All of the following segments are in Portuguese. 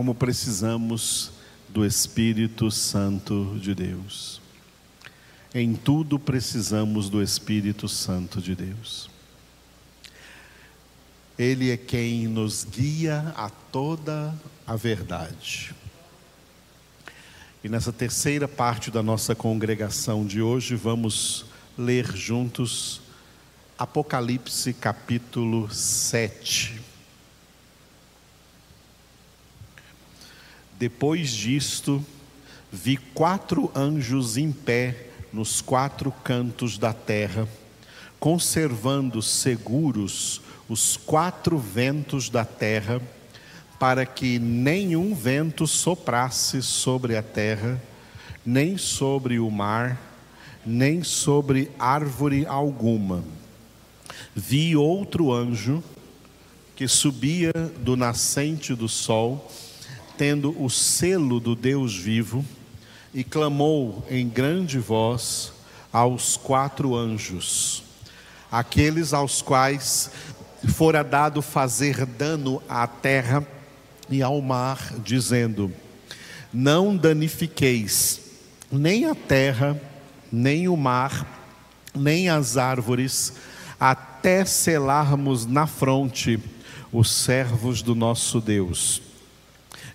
como precisamos do Espírito Santo de Deus. Em tudo precisamos do Espírito Santo de Deus. Ele é quem nos guia a toda a verdade. E nessa terceira parte da nossa congregação de hoje, vamos ler juntos Apocalipse capítulo 7. Depois disto, vi quatro anjos em pé nos quatro cantos da terra, conservando seguros os quatro ventos da terra, para que nenhum vento soprasse sobre a terra, nem sobre o mar, nem sobre árvore alguma. Vi outro anjo que subia do nascente do sol, tendo o selo do Deus vivo, e clamou em grande voz aos quatro anjos, aqueles aos quais fora dado fazer dano à terra e ao mar, dizendo: Não danifiqueis nem a terra, nem o mar, nem as árvores, até selarmos na fronte os servos do nosso Deus.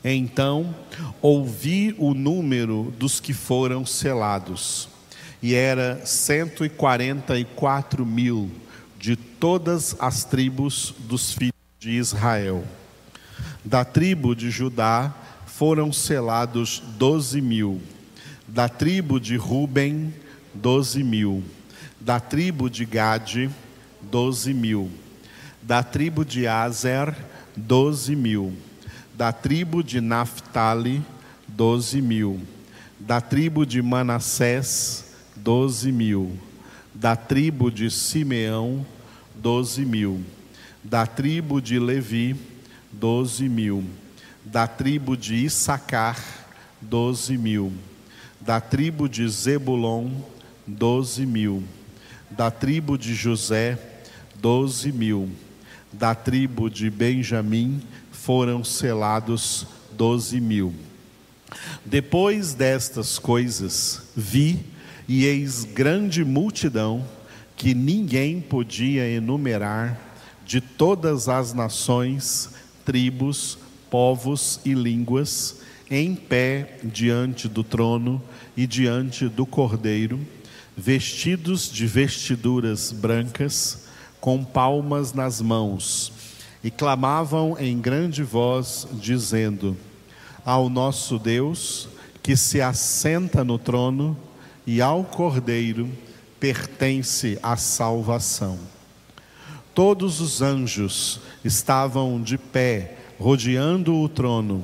Então ouvi o número dos que foram selados, e era cento e quarenta e quatro mil de todas as tribos dos filhos de Israel. Da tribo de Judá foram selados doze mil, da tribo de Ruben, doze mil, da tribo de Gade, doze mil, da tribo de Azer, doze mil, da tribo de Naphtali, doze mil, da tribo de Manassés, doze mil, da tribo de Simeão, doze mil. Da tribo de Levi, doze mil. Da tribo de Issacar, doze mil. Da tribo de Zebulon, doze mil. Da tribo de José, doze mil. Da tribo de Benjamim foram selados doze mil. Depois destas coisas, vi e eis grande multidão que ninguém podia enumerar, de todas as nações, tribos, povos e línguas, em pé diante do trono e diante do cordeiro, vestidos de vestiduras brancas, com palmas nas mãos, e clamavam em grande voz, dizendo: Ao nosso Deus, que se assenta no trono, e ao cordeiro, pertence a salvação. Todos os anjos estavam de pé, rodeando o trono,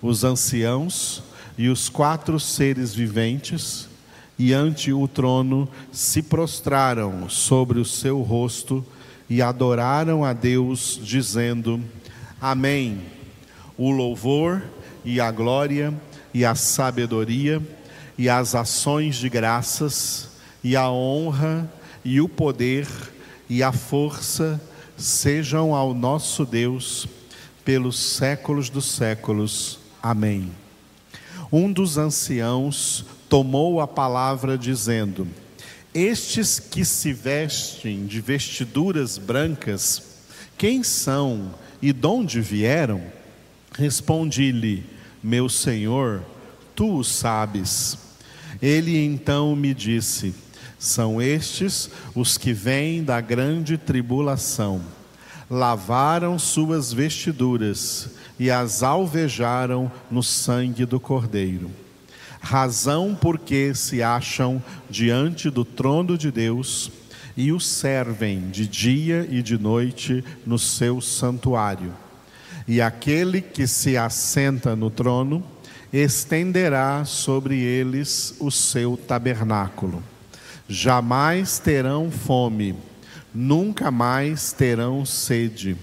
os anciãos e os quatro seres viventes, e ante o trono se prostraram sobre o seu rosto e adoraram a Deus, dizendo: Amém. O louvor e a glória e a sabedoria e as ações de graças e a honra e o poder e a força sejam ao nosso Deus pelos séculos dos séculos. Amém. Um dos anciãos tomou a palavra dizendo: Estes que se vestem de vestiduras brancas, quem são e de onde vieram? Respondi-lhe: Meu senhor, tu o sabes. Ele então me disse: são estes os que vêm da grande tribulação. Lavaram suas vestiduras e as alvejaram no sangue do Cordeiro. Razão porque se acham diante do trono de Deus e o servem de dia e de noite no seu santuário. E aquele que se assenta no trono estenderá sobre eles o seu tabernáculo. Jamais terão fome, nunca mais terão sede,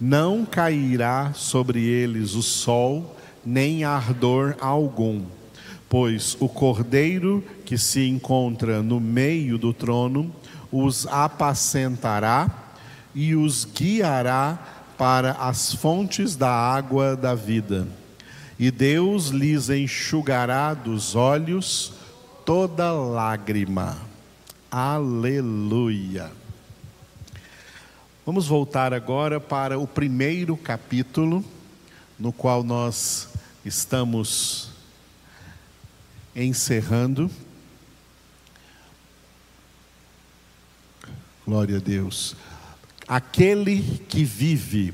não cairá sobre eles o sol, nem ardor algum, pois o cordeiro que se encontra no meio do trono os apacentará e os guiará para as fontes da água da vida, e Deus lhes enxugará dos olhos toda lágrima. Aleluia. Vamos voltar agora para o primeiro capítulo, no qual nós estamos encerrando. Glória a Deus. Aquele que vive,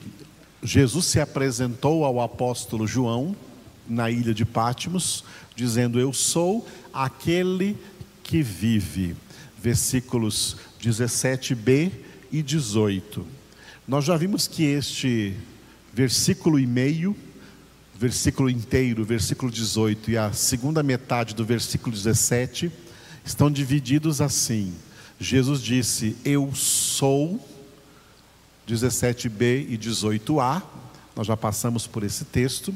Jesus se apresentou ao apóstolo João na ilha de Pátimos, dizendo: Eu sou aquele que vive. Versículos 17b e 18. Nós já vimos que este versículo e meio, versículo inteiro, versículo 18 e a segunda metade do versículo 17 estão divididos assim. Jesus disse: Eu sou, 17b e 18a, nós já passamos por esse texto.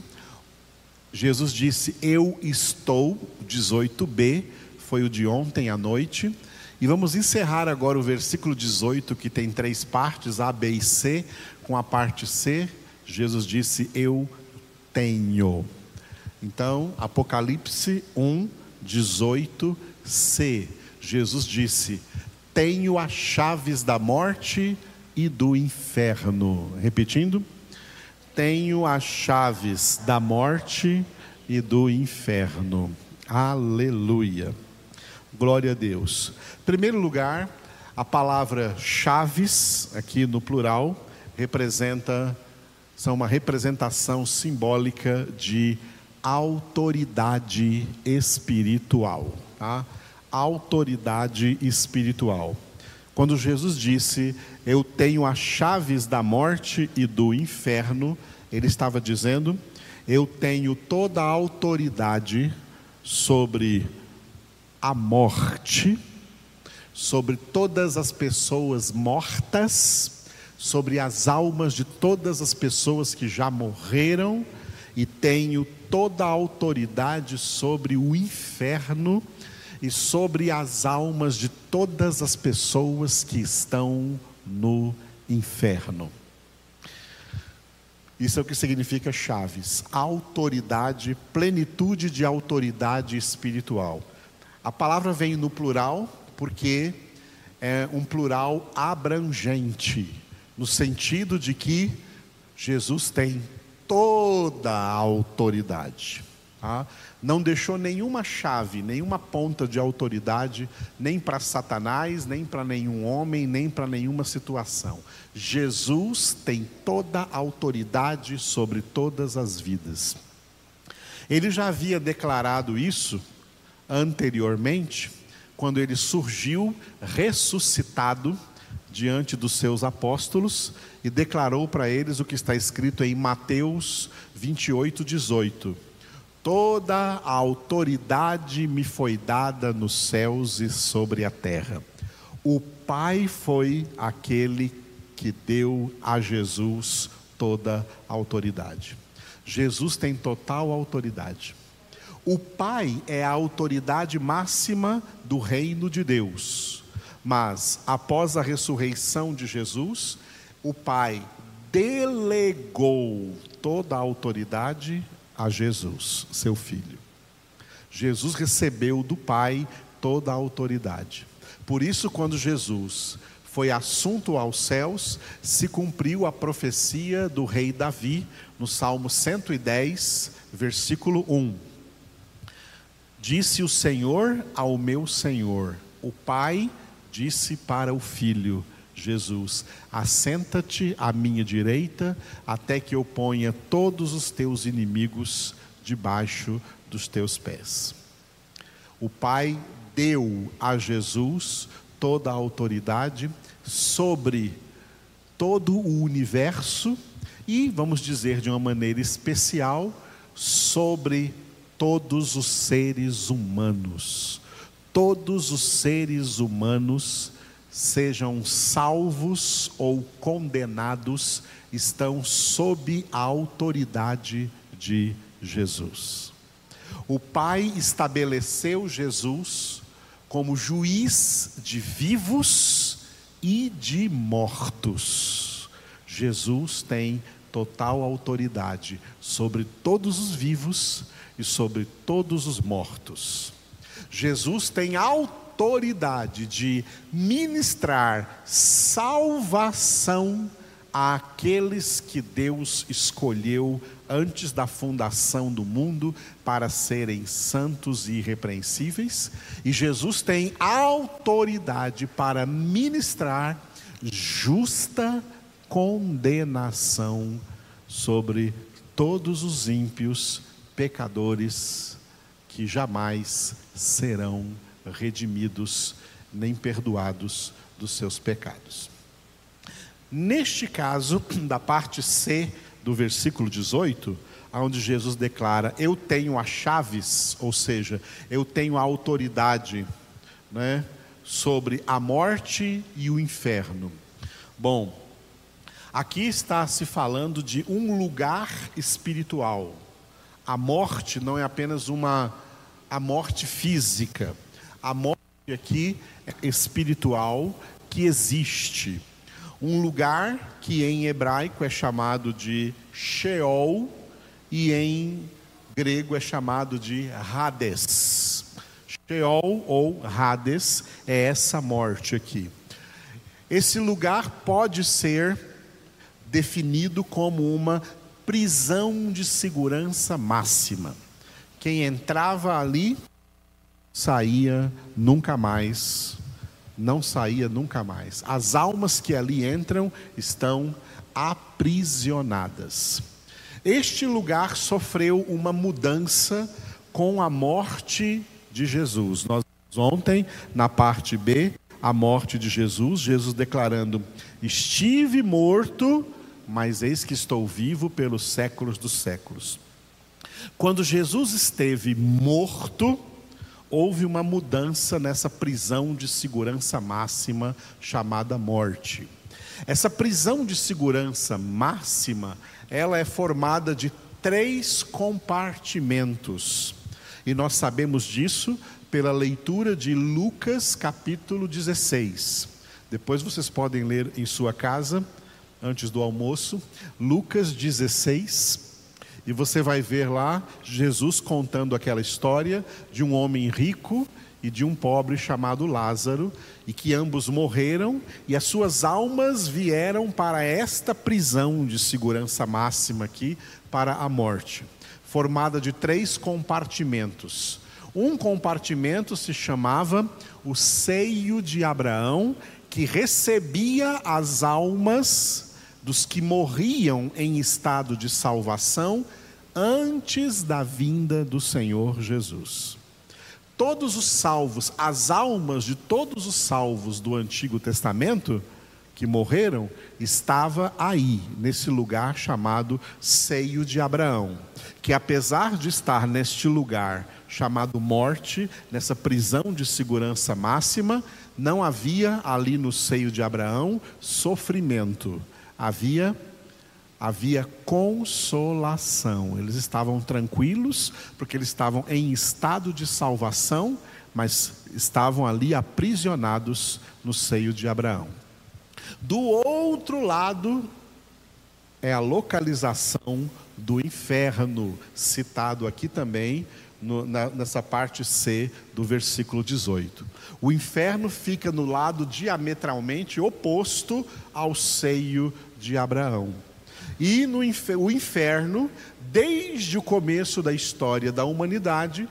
Jesus disse: Eu estou, 18b, foi o de ontem à noite. E vamos encerrar agora o versículo 18, que tem três partes, A, B e C. Com a parte C, Jesus disse: Eu tenho. Então, Apocalipse 1, 18c. Jesus disse: Tenho as chaves da morte e do inferno. Repetindo tenho as chaves da morte e do inferno. Aleluia. Glória a Deus. Em primeiro lugar, a palavra chaves, aqui no plural, representa, são uma representação simbólica de autoridade espiritual. Tá? Autoridade espiritual. Quando Jesus disse, Eu tenho as chaves da morte e do inferno, ele estava dizendo, Eu tenho toda a autoridade sobre a morte, sobre todas as pessoas mortas, sobre as almas de todas as pessoas que já morreram, e tenho toda a autoridade sobre o inferno e sobre as almas de todas as pessoas que estão no inferno. Isso é o que significa chaves: autoridade, plenitude de autoridade espiritual. A palavra vem no plural porque é um plural abrangente, no sentido de que Jesus tem toda a autoridade. Tá? Não deixou nenhuma chave, nenhuma ponta de autoridade, nem para Satanás, nem para nenhum homem, nem para nenhuma situação. Jesus tem toda a autoridade sobre todas as vidas. Ele já havia declarado isso anteriormente, quando ele surgiu ressuscitado diante dos seus apóstolos e declarou para eles o que está escrito em Mateus 28, 18 Toda a autoridade me foi dada nos céus e sobre a terra. O Pai foi aquele que deu a Jesus toda a autoridade. Jesus tem total autoridade. O Pai é a autoridade máxima do reino de Deus. Mas após a ressurreição de Jesus, o Pai delegou toda a autoridade a Jesus, seu filho. Jesus recebeu do Pai toda a autoridade. Por isso, quando Jesus foi assunto aos céus, se cumpriu a profecia do rei Davi, no Salmo 110, versículo 1. Disse o Senhor ao meu Senhor, o Pai disse para o Filho, Jesus: Assenta-te à minha direita, até que eu ponha todos os teus inimigos debaixo dos teus pés. O Pai deu a Jesus toda a autoridade sobre todo o universo e, vamos dizer de uma maneira especial, sobre todos os seres humanos. Todos os seres humanos sejam salvos ou condenados, estão sob a autoridade de Jesus. O Pai estabeleceu Jesus como juiz de vivos e de mortos. Jesus tem total autoridade sobre todos os vivos e sobre todos os mortos. Jesus tem autoridade de ministrar salvação àqueles que Deus escolheu antes da fundação do mundo para serem santos e irrepreensíveis, e Jesus tem autoridade para ministrar justa condenação sobre todos os ímpios pecadores que jamais serão redimidos nem perdoados dos seus pecados. Neste caso, da parte C do versículo 18, onde Jesus declara: Eu tenho as chaves, ou seja, eu tenho a autoridade né, sobre a morte e o inferno. Bom, aqui está se falando de um lugar espiritual. A morte não é apenas uma a morte física. A morte aqui é espiritual que existe um lugar que em hebraico é chamado de Sheol e em grego é chamado de Hades. Sheol ou Hades é essa morte aqui. Esse lugar pode ser definido como uma prisão de segurança máxima. Quem entrava ali saía nunca mais não saía nunca mais. As almas que ali entram estão aprisionadas. Este lugar sofreu uma mudança com a morte de Jesus. Nós ontem, na parte B, a morte de Jesus, Jesus declarando: Estive morto, mas eis que estou vivo pelos séculos dos séculos. Quando Jesus esteve morto, houve uma mudança nessa prisão de segurança máxima chamada morte. Essa prisão de segurança máxima, ela é formada de três compartimentos. E nós sabemos disso pela leitura de Lucas capítulo 16. Depois vocês podem ler em sua casa, antes do almoço, Lucas 16, e você vai ver lá Jesus contando aquela história de um homem rico e de um pobre chamado Lázaro, e que ambos morreram, e as suas almas vieram para esta prisão de segurança máxima aqui, para a morte, formada de três compartimentos. Um compartimento se chamava o seio de Abraão, que recebia as almas dos que morriam em estado de salvação antes da vinda do Senhor Jesus. Todos os salvos, as almas de todos os salvos do Antigo Testamento que morreram, estava aí, nesse lugar chamado Seio de Abraão, que apesar de estar neste lugar chamado morte, nessa prisão de segurança máxima, não havia ali no seio de Abraão sofrimento, havia havia consolação. Eles estavam tranquilos, porque eles estavam em estado de salvação, mas estavam ali aprisionados no seio de Abraão. Do outro lado, é a localização do inferno, citado aqui também no, na, nessa parte C do versículo 18. O inferno fica no lado diametralmente oposto ao seio de Abraão. E no o inferno, desde o começo da história da humanidade,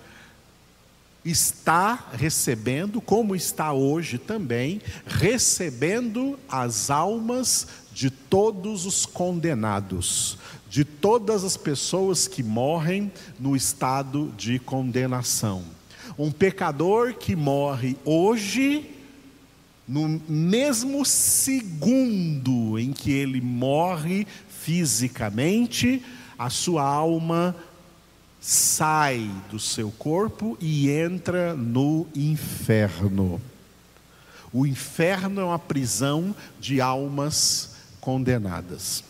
está recebendo, como está hoje também, recebendo as almas de todos os condenados, de todas as pessoas que morrem no estado de condenação. Um pecador que morre hoje, no mesmo segundo em que ele morre fisicamente, a sua alma sai do seu corpo e entra no inferno. O inferno é uma prisão de almas condenadas.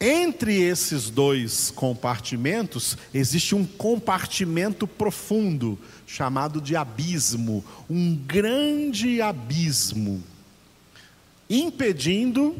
Entre esses dois compartimentos, existe um compartimento profundo, chamado de abismo, um grande abismo, impedindo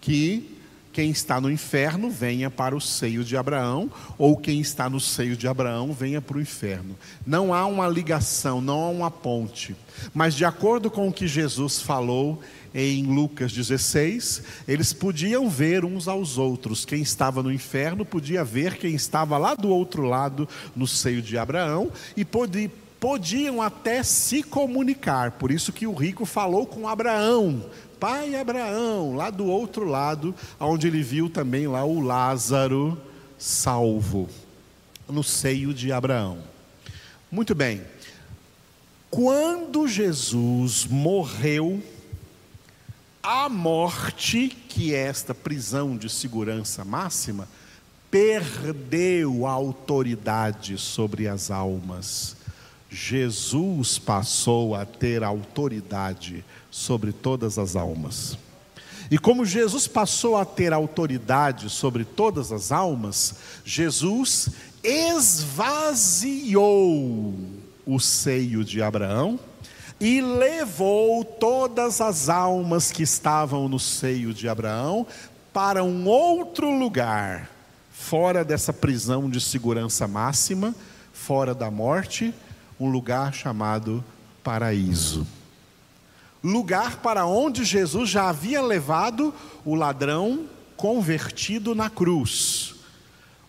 que quem está no inferno venha para o seio de Abraão, ou quem está no seio de Abraão venha para o inferno. Não há uma ligação, não há uma ponte. Mas de acordo com o que Jesus falou em Lucas 16, eles podiam ver uns aos outros. Quem estava no inferno podia ver quem estava lá do outro lado, no seio de Abraão, e podia podiam até se comunicar. Por isso que o rico falou com Abraão, pai Abraão, lá do outro lado, onde ele viu também lá o Lázaro salvo no seio de Abraão. Muito bem. Quando Jesus morreu, a morte, que é esta prisão de segurança máxima, perdeu a autoridade sobre as almas. Jesus passou a ter autoridade sobre todas as almas. E como Jesus passou a ter autoridade sobre todas as almas, Jesus esvaziou o seio de Abraão e levou todas as almas que estavam no seio de Abraão para um outro lugar, fora dessa prisão de segurança máxima, fora da morte, um lugar chamado paraíso lugar para onde Jesus já havia levado o ladrão convertido na cruz.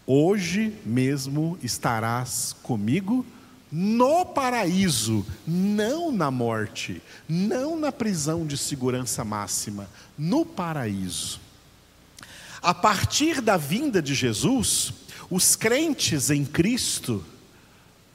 Hoje mesmo estarás comigo no paraíso, não na morte, não na prisão de segurança máxima, no paraíso. A partir da vinda de Jesus, os crentes em Cristo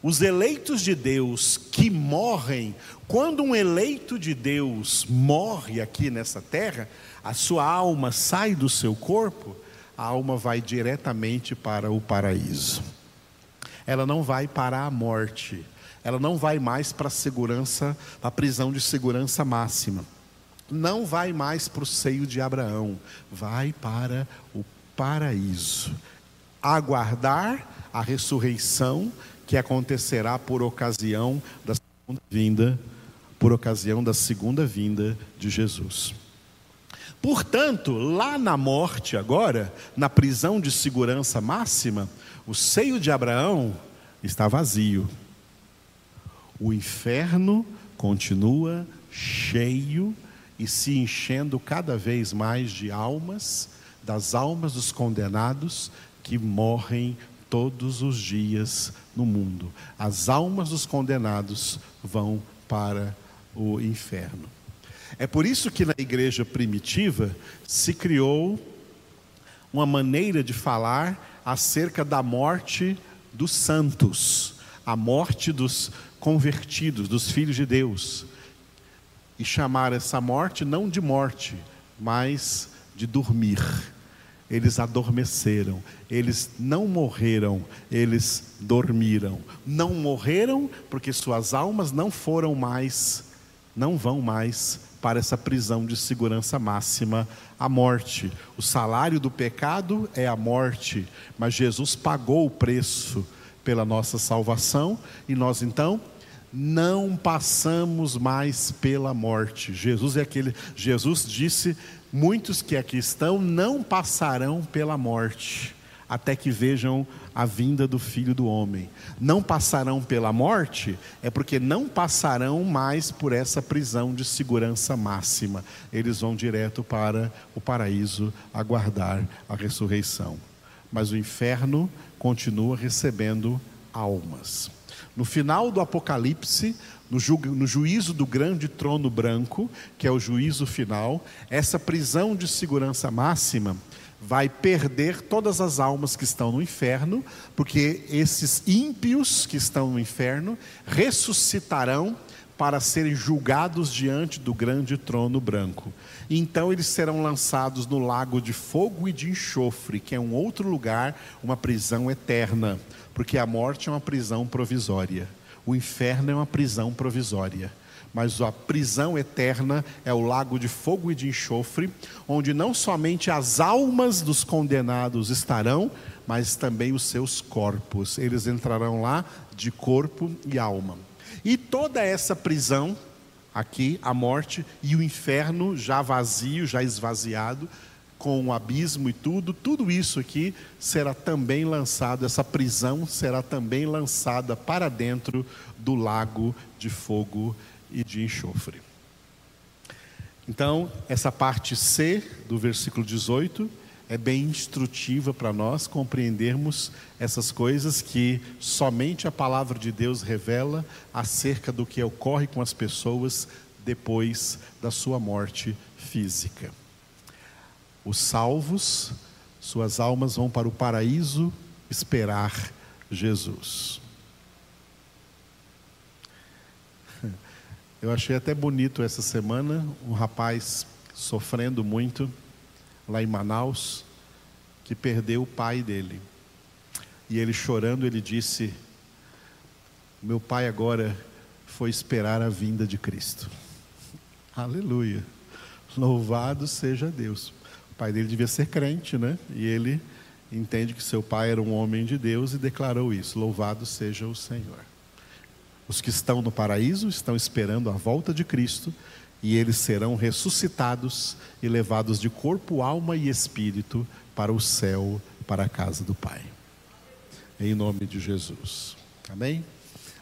os eleitos de Deus que morrem, quando um eleito de Deus morre aqui nessa terra, a sua alma sai do seu corpo, a alma vai diretamente para o paraíso. Ela não vai para a morte, ela não vai mais para a segurança, a prisão de segurança máxima. Não vai mais para o seio de Abraão, vai para o paraíso. Aguardar a ressurreição que acontecerá por ocasião da segunda vinda, por ocasião da segunda vinda de Jesus. Portanto, lá na morte agora, na prisão de segurança máxima, o seio de Abraão está vazio. O inferno continua cheio e se enchendo cada vez mais de almas, das almas dos condenados que morrem todos os dias no mundo. As almas dos condenados vão para o inferno. É por isso que na igreja primitiva se criou uma maneira de falar acerca da morte dos santos, a morte dos convertidos, dos filhos de Deus. E chamar essa morte não de morte, mas de dormir eles adormeceram, eles não morreram, eles dormiram. Não morreram porque suas almas não foram mais, não vão mais para essa prisão de segurança máxima, a morte. O salário do pecado é a morte, mas Jesus pagou o preço pela nossa salvação e nós então não passamos mais pela morte. Jesus é aquele, Jesus disse Muitos que aqui estão não passarão pela morte, até que vejam a vinda do Filho do Homem. Não passarão pela morte é porque não passarão mais por essa prisão de segurança máxima. Eles vão direto para o paraíso aguardar a ressurreição. Mas o inferno continua recebendo almas. No final do Apocalipse, no, ju no juízo do grande trono branco, que é o juízo final, essa prisão de segurança máxima vai perder todas as almas que estão no inferno, porque esses ímpios que estão no inferno ressuscitarão para serem julgados diante do grande trono branco. Então eles serão lançados no lago de fogo e de enxofre, que é um outro lugar, uma prisão eterna, porque a morte é uma prisão provisória. O inferno é uma prisão provisória, mas a prisão eterna é o lago de fogo e de enxofre, onde não somente as almas dos condenados estarão, mas também os seus corpos. Eles entrarão lá de corpo e alma. E toda essa prisão, aqui, a morte e o inferno já vazio, já esvaziado, com o abismo e tudo, tudo isso aqui será também lançado, essa prisão será também lançada para dentro do lago de fogo e de enxofre. Então, essa parte C do versículo 18 é bem instrutiva para nós compreendermos essas coisas que somente a palavra de Deus revela acerca do que ocorre com as pessoas depois da sua morte física. Os salvos, suas almas vão para o paraíso esperar Jesus. Eu achei até bonito essa semana um rapaz sofrendo muito lá em Manaus que perdeu o pai dele. E ele chorando, ele disse: Meu pai agora foi esperar a vinda de Cristo. Aleluia. Louvado seja Deus. O pai dele devia ser crente, né? E ele entende que seu pai era um homem de Deus e declarou isso: Louvado seja o Senhor. Os que estão no paraíso estão esperando a volta de Cristo e eles serão ressuscitados e levados de corpo, alma e espírito para o céu, para a casa do Pai. Em nome de Jesus. Amém?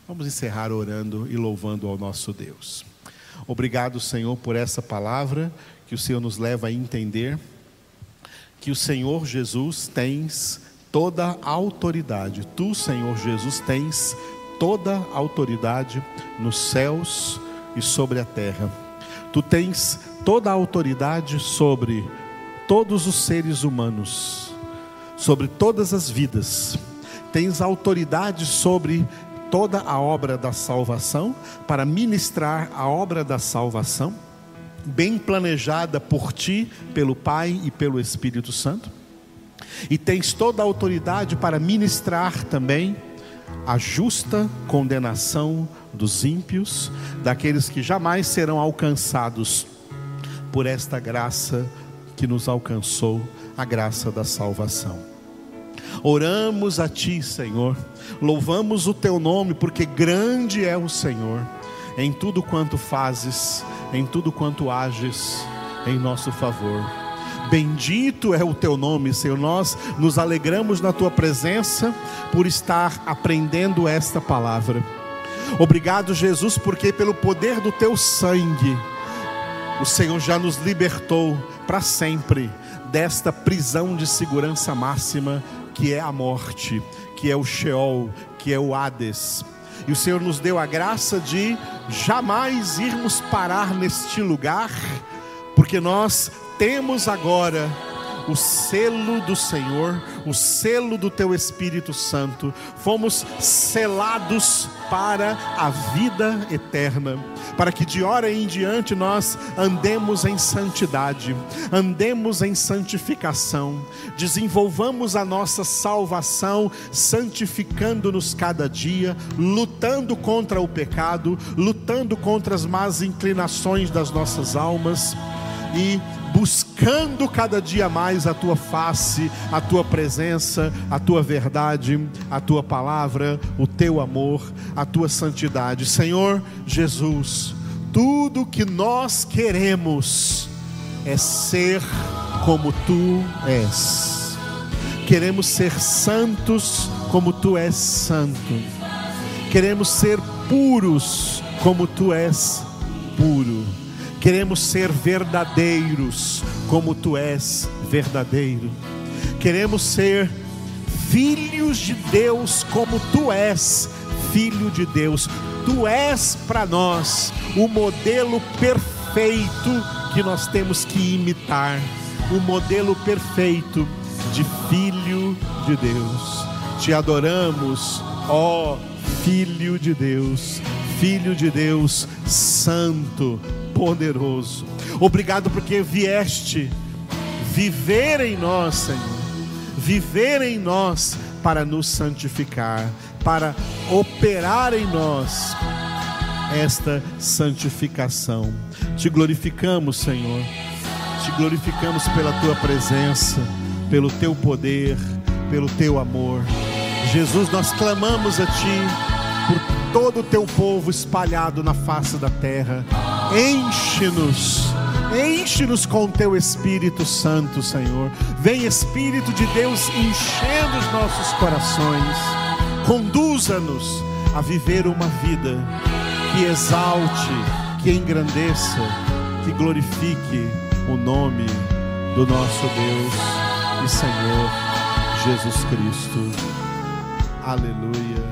Vamos encerrar orando e louvando ao nosso Deus. Obrigado, Senhor, por essa palavra que o Senhor nos leva a entender que o Senhor Jesus tens toda a autoridade. Tu, Senhor Jesus, tens toda a autoridade nos céus e sobre a terra. Tu tens toda a autoridade sobre todos os seres humanos, sobre todas as vidas. Tens autoridade sobre toda a obra da salvação, para ministrar a obra da salvação, bem planejada por ti, pelo Pai e pelo Espírito Santo. E tens toda a autoridade para ministrar também a justa condenação dos ímpios, daqueles que jamais serão alcançados por esta graça que nos alcançou, a graça da salvação. Oramos a Ti, Senhor, louvamos o Teu nome, porque grande é o Senhor, em tudo quanto fazes, em tudo quanto ages em nosso favor. Bendito é o teu nome, Senhor. Nós nos alegramos na tua presença por estar aprendendo esta palavra. Obrigado, Jesus, porque pelo poder do teu sangue, o Senhor já nos libertou para sempre desta prisão de segurança máxima que é a morte, que é o Sheol, que é o Hades. E o Senhor nos deu a graça de jamais irmos parar neste lugar, porque nós temos agora o selo do Senhor, o selo do Teu Espírito Santo, fomos selados para a vida eterna, para que de hora em diante nós andemos em santidade, andemos em santificação, desenvolvamos a nossa salvação, santificando-nos cada dia, lutando contra o pecado, lutando contra as más inclinações das nossas almas e buscando cada dia mais a tua face, a tua presença, a tua verdade, a tua palavra, o teu amor, a tua santidade. Senhor Jesus, tudo que nós queremos é ser como tu és. Queremos ser santos como tu és santo. Queremos ser puros como tu és puro Queremos ser verdadeiros, como tu és verdadeiro. Queremos ser filhos de Deus, como tu és filho de Deus. Tu és para nós o modelo perfeito que nós temos que imitar o modelo perfeito de filho de Deus. Te adoramos, ó Filho de Deus, Filho de Deus, Santo, poderoso. Obrigado porque vieste viver em nós, Senhor. Viver em nós para nos santificar, para operar em nós esta santificação. Te glorificamos, Senhor. Te glorificamos pela tua presença, pelo teu poder, pelo teu amor. Jesus, nós clamamos a ti por todo o teu povo espalhado na face da terra Enche-nos, Enche-nos com teu Espírito Santo, Senhor. Vem, Espírito de Deus, enchendo os nossos corações. Conduza-nos a viver uma vida que exalte, que engrandeça, que glorifique o nome do nosso Deus e Senhor Jesus Cristo. Aleluia.